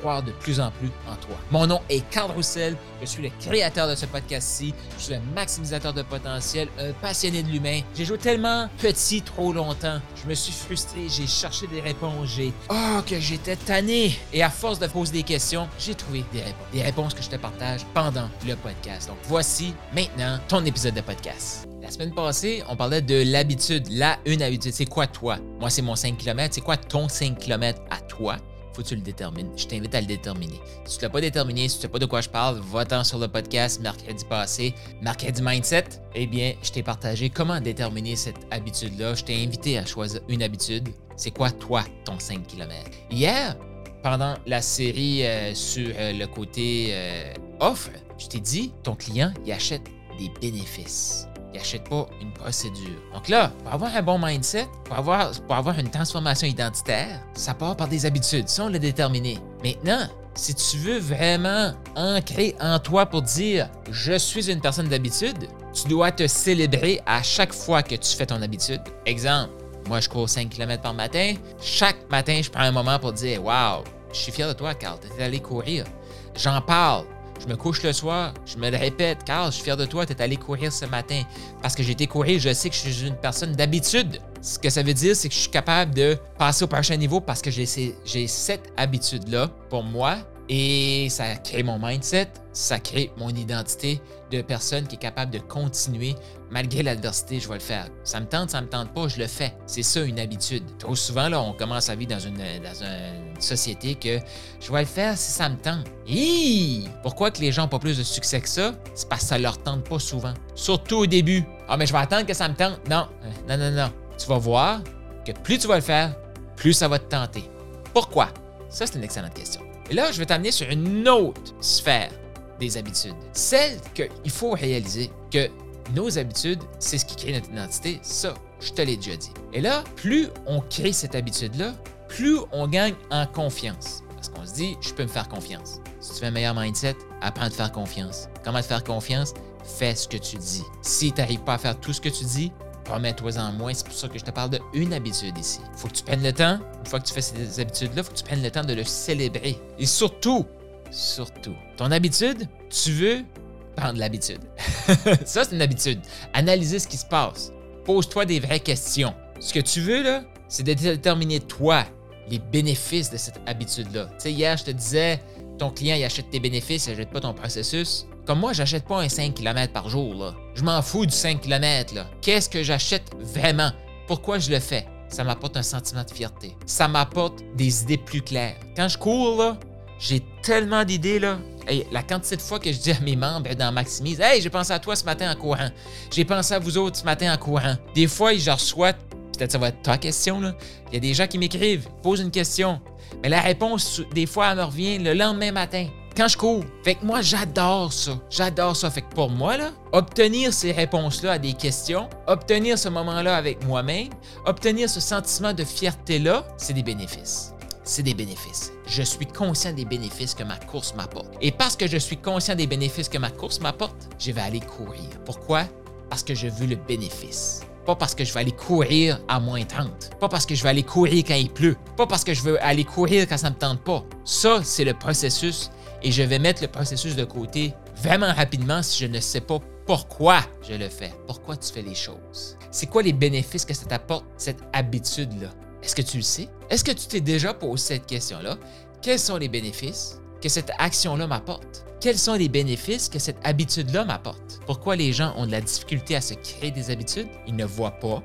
croire de plus en plus en toi. Mon nom est Carl Roussel, je suis le créateur de ce podcast-ci, je suis un maximisateur de potentiel, un passionné de l'humain. J'ai joué tellement petit trop longtemps, je me suis frustré, j'ai cherché des réponses, j'ai... Oh, que j'étais tanné! Et à force de poser des questions, j'ai trouvé des réponses. Des réponses que je te partage pendant le podcast. Donc voici maintenant ton épisode de podcast. La semaine passée, on parlait de l'habitude. La une habitude, c'est quoi toi? Moi, c'est mon 5 km. C'est quoi ton 5 km à toi? Faut que tu le détermines. Je t'invite à le déterminer. Si tu ne l'as pas déterminé, si tu ne sais pas de quoi je parle, va-t'en sur le podcast mercredi passé, mercredi mindset. Eh bien, je t'ai partagé comment déterminer cette habitude-là. Je t'ai invité à choisir une habitude. C'est quoi toi ton 5 km? Hier, pendant la série euh, sur euh, le côté euh, offre, je t'ai dit, ton client, il achète des bénéfices n'achète pas une procédure. Donc là, pour avoir un bon mindset, pour avoir, une transformation identitaire, ça part par des habitudes. Ça, on l'a déterminé. Maintenant, si tu veux vraiment ancrer en toi pour dire je suis une personne d'habitude, tu dois te célébrer à chaque fois que tu fais ton habitude. Exemple, moi je cours 5 km par matin. Chaque matin, je prends un moment pour dire Waouh, je suis fier de toi, Carl, tu es allé courir. J'en parle. Je me couche le soir, je me le répète, Carl, je suis fier de toi, tu es allé courir ce matin. Parce que j'ai été courir, je sais que je suis une personne d'habitude. Ce que ça veut dire, c'est que je suis capable de passer au prochain niveau parce que j'ai cette habitude-là pour moi et ça crée mon mindset, ça crée mon identité de personne qui est capable de continuer malgré l'adversité, je vais le faire. Ça me tente, ça me tente pas, je le fais. C'est ça une habitude. Trop souvent, là, on commence à vivre dans une, société que je vais le faire si ça me tente. Pourquoi que les gens n'ont pas plus de succès que ça? C'est parce que ça leur tente pas souvent. Surtout au début. Ah, mais je vais attendre que ça me tente. Non, non, non, non. Tu vas voir que plus tu vas le faire, plus ça va te tenter. Pourquoi? Ça, c'est une excellente question. Et là, je vais t'amener sur une autre sphère des habitudes. Celle qu'il faut réaliser que nos habitudes, c'est ce qui crée notre identité. Ça, je te l'ai déjà dit. Et là, plus on crée cette habitude-là, plus on gagne en confiance. Parce qu'on se dit, je peux me faire confiance. Si tu fais un meilleur mindset, apprends à te faire confiance. Comment te faire confiance? Fais ce que tu dis. Si tu n'arrives pas à faire tout ce que tu dis, Promets-toi-en moins. C'est pour ça que je te parle d'une habitude ici. Faut que tu prennes le temps, une fois que tu fais ces habitudes-là, faut que tu prennes le temps de le célébrer. Et surtout, surtout, ton habitude, tu veux prendre l'habitude. ça, c'est une habitude. Analyser ce qui se passe. Pose-toi des vraies questions. Ce que tu veux, là, c'est de déterminer toi les bénéfices de cette habitude-là. Tu sais, hier, je te disais, ton client, il achète tes bénéfices, il n'achète pas ton processus. Comme moi, j'achète pas un 5 km par jour. Là. Je m'en fous du 5 km. Qu'est-ce que j'achète vraiment? Pourquoi je le fais? Ça m'apporte un sentiment de fierté. Ça m'apporte des idées plus claires. Quand je cours, là, j'ai tellement d'idées. Là. la quantité de fois que je dis à mes membres dans Maximise, Hey, j'ai pensé à toi ce matin en courant. J'ai pensé à vous autres ce matin en courant. Des fois, je reçois, peut-être ça va être ta question, il y a des gens qui m'écrivent, posent une question. Mais la réponse, des fois, elle me revient le lendemain matin quand je cours. Fait que moi, j'adore ça. J'adore ça. Fait que pour moi, là, obtenir ces réponses-là à des questions, obtenir ce moment-là avec moi-même, obtenir ce sentiment de fierté-là, c'est des bénéfices. C'est des bénéfices. Je suis conscient des bénéfices que ma course m'apporte. Et parce que je suis conscient des bénéfices que ma course m'apporte, je vais aller courir. Pourquoi? Parce que je veux le bénéfice. Pas parce que je vais aller courir à moins 30. Pas parce que je vais aller courir quand il pleut. Pas parce que je veux aller courir quand ça ne me tente pas. Ça, c'est le processus et je vais mettre le processus de côté vraiment rapidement si je ne sais pas pourquoi je le fais, pourquoi tu fais les choses? C'est quoi les bénéfices que ça t'apporte, cette habitude-là? Est-ce que tu le sais? Est-ce que tu t'es déjà posé cette question-là? Quels sont les bénéfices que cette action-là m'apporte? Quels sont les bénéfices que cette habitude-là m'apporte? Pourquoi les gens ont de la difficulté à se créer des habitudes? Ils ne voient pas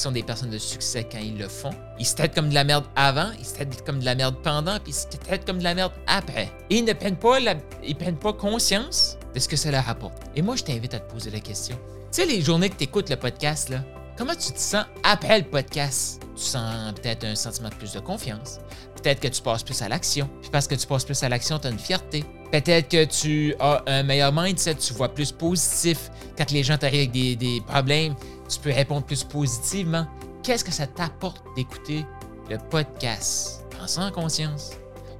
sont des personnes de succès quand ils le font. Ils se traitent comme de la merde avant, ils se traitent comme de la merde pendant, puis ils se traitent comme de la merde après. Et ils ne prennent pas, ils prennent pas conscience de ce que ça leur apporte. Et moi, je t'invite à te poser la question. Tu sais, les journées que tu écoutes le podcast, comment tu te sens après le podcast? Tu sens peut-être un sentiment de plus de confiance. Peut-être que tu passes plus à l'action. Puis parce que tu passes plus à l'action, tu as une fierté. Peut-être que tu as un meilleur mindset, tu vois plus positif. Quand les gens t'arrivent avec des, problèmes, tu peux répondre plus positivement. Qu'est-ce que ça t'apporte d'écouter le podcast? En conscience.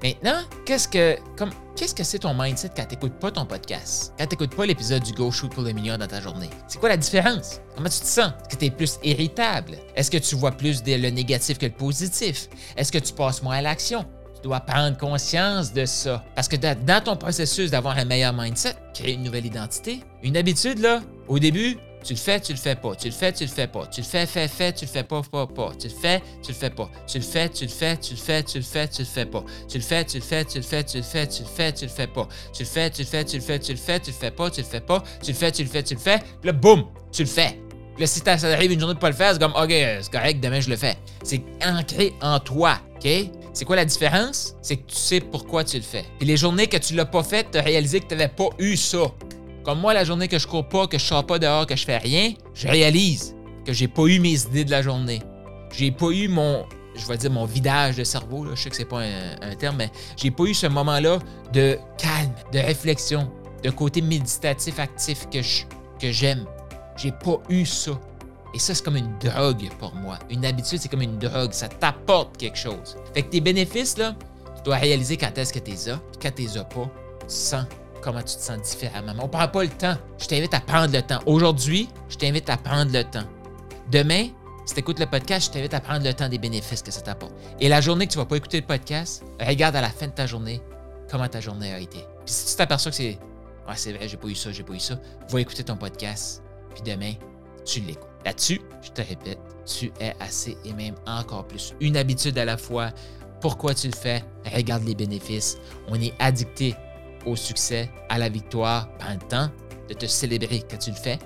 Maintenant, qu'est-ce que comme que c'est ton mindset quand tu pas ton podcast? Quand tu pas l'épisode du Go Shoot pour le million dans ta journée? C'est quoi la différence? Comment tu te sens? Est-ce que tu es plus irritable? Est-ce que tu vois plus le négatif que le positif? Est-ce que tu passes moins à l'action? Tu dois prendre conscience de ça. Parce que dans ton processus d'avoir un meilleur mindset, créer une nouvelle identité, une habitude, là, au début, tu le fais, tu le fais pas. Tu le fais, tu le fais pas. Tu le fais, fais, fais, tu le fais pas, pas, pas. Tu le fais, tu le fais pas. Tu le fais, tu le fais, tu le fais, tu le fais, tu le fais pas. Tu le fais, tu le fais, tu le fais, tu le fais, tu le fais, tu le fais pas. Tu le fais, tu le fais, tu le fais, tu le fais, tu le fais pas, tu le fais pas. Tu le fais, tu le fais, tu le fais. Puis là, boum, tu le fais. Là, si ça arrive une journée de pas le faire, c'est comme, OK, c'est correct, demain je le fais. C'est ancré en toi, OK? C'est quoi la différence? C'est que tu sais pourquoi tu le fais. Puis les journées que tu l'as pas fait, tu as réalisé que tu n'avais pas eu ça. Comme moi, la journée que je cours pas, que je sors pas dehors, que je fais rien, je réalise que j'ai pas eu mes idées de la journée. J'ai pas eu mon, je vais dire mon vidage de cerveau, je sais que c'est pas un, terme, mais j'ai pas eu ce moment-là de calme, de réflexion, de côté méditatif actif que que j'aime. J'ai pas eu ça. Et ça, c'est comme une drogue pour moi. Une habitude, c'est comme une drogue. Ça t'apporte quelque chose. Fait que tes bénéfices, là, tu dois réaliser quand est-ce que tu les. Puis quand tu les as pas, tu sens comment tu te sens différemment. On prend pas le temps. Je t'invite à prendre le temps. Aujourd'hui, je t'invite à prendre le temps. Demain, si tu écoutes le podcast, je t'invite à prendre le temps des bénéfices que ça t'apporte. Et la journée que tu vas pas écouter le podcast, regarde à la fin de ta journée comment ta journée a été. Puis si tu t'aperçois que c'est Ouais, c'est vrai, j'ai pas eu ça, j'ai pas eu ça, va écouter ton podcast, puis demain, tu l'écoutes. Là-dessus, je te répète, tu es assez et même encore plus. Une habitude à la fois. Pourquoi tu le fais? Regarde les bénéfices. On est addicté au succès, à la victoire, prends le temps de te célébrer quand tu le fais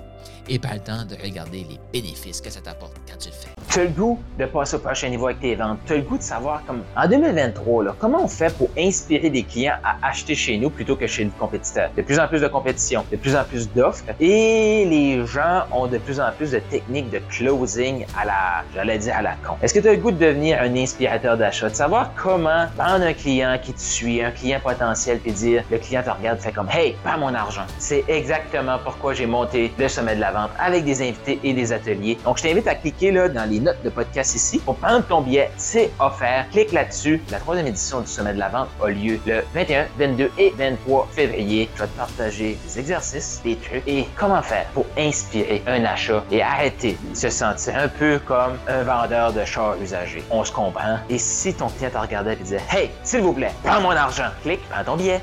et pas le temps de regarder les bénéfices que ça t'apporte quand tu le fais. Tu as le goût de passer au prochain niveau avec tes ventes. Tu as le goût de savoir, comme en 2023, là, comment on fait pour inspirer des clients à acheter chez nous plutôt que chez le compétiteur? De plus en plus de compétition, de plus en plus d'offres et les gens ont de plus en plus de techniques de closing à la, j'allais dire à la con. Est-ce que tu as le goût de devenir un inspirateur d'achat, de savoir comment prendre un client qui te suit, un client potentiel, puis dire, le client te regarde, fait comme, hey, pas mon argent. C'est exactement pourquoi j'ai monté le sommet de la vente avec des invités et des ateliers. Donc, je t'invite à cliquer là dans les notes de podcast ici pour prendre ton billet. C'est offert. Clique là-dessus. La troisième édition du Sommet de la Vente a lieu le 21, 22 et 23 février. Je vais te partager des exercices, des trucs et comment faire pour inspirer un achat et arrêter de se sentir un peu comme un vendeur de chars usagés. On se comprend. Et si ton client te regardait et disait Hey, s'il vous plaît, prends mon argent, clique, prends ton billet.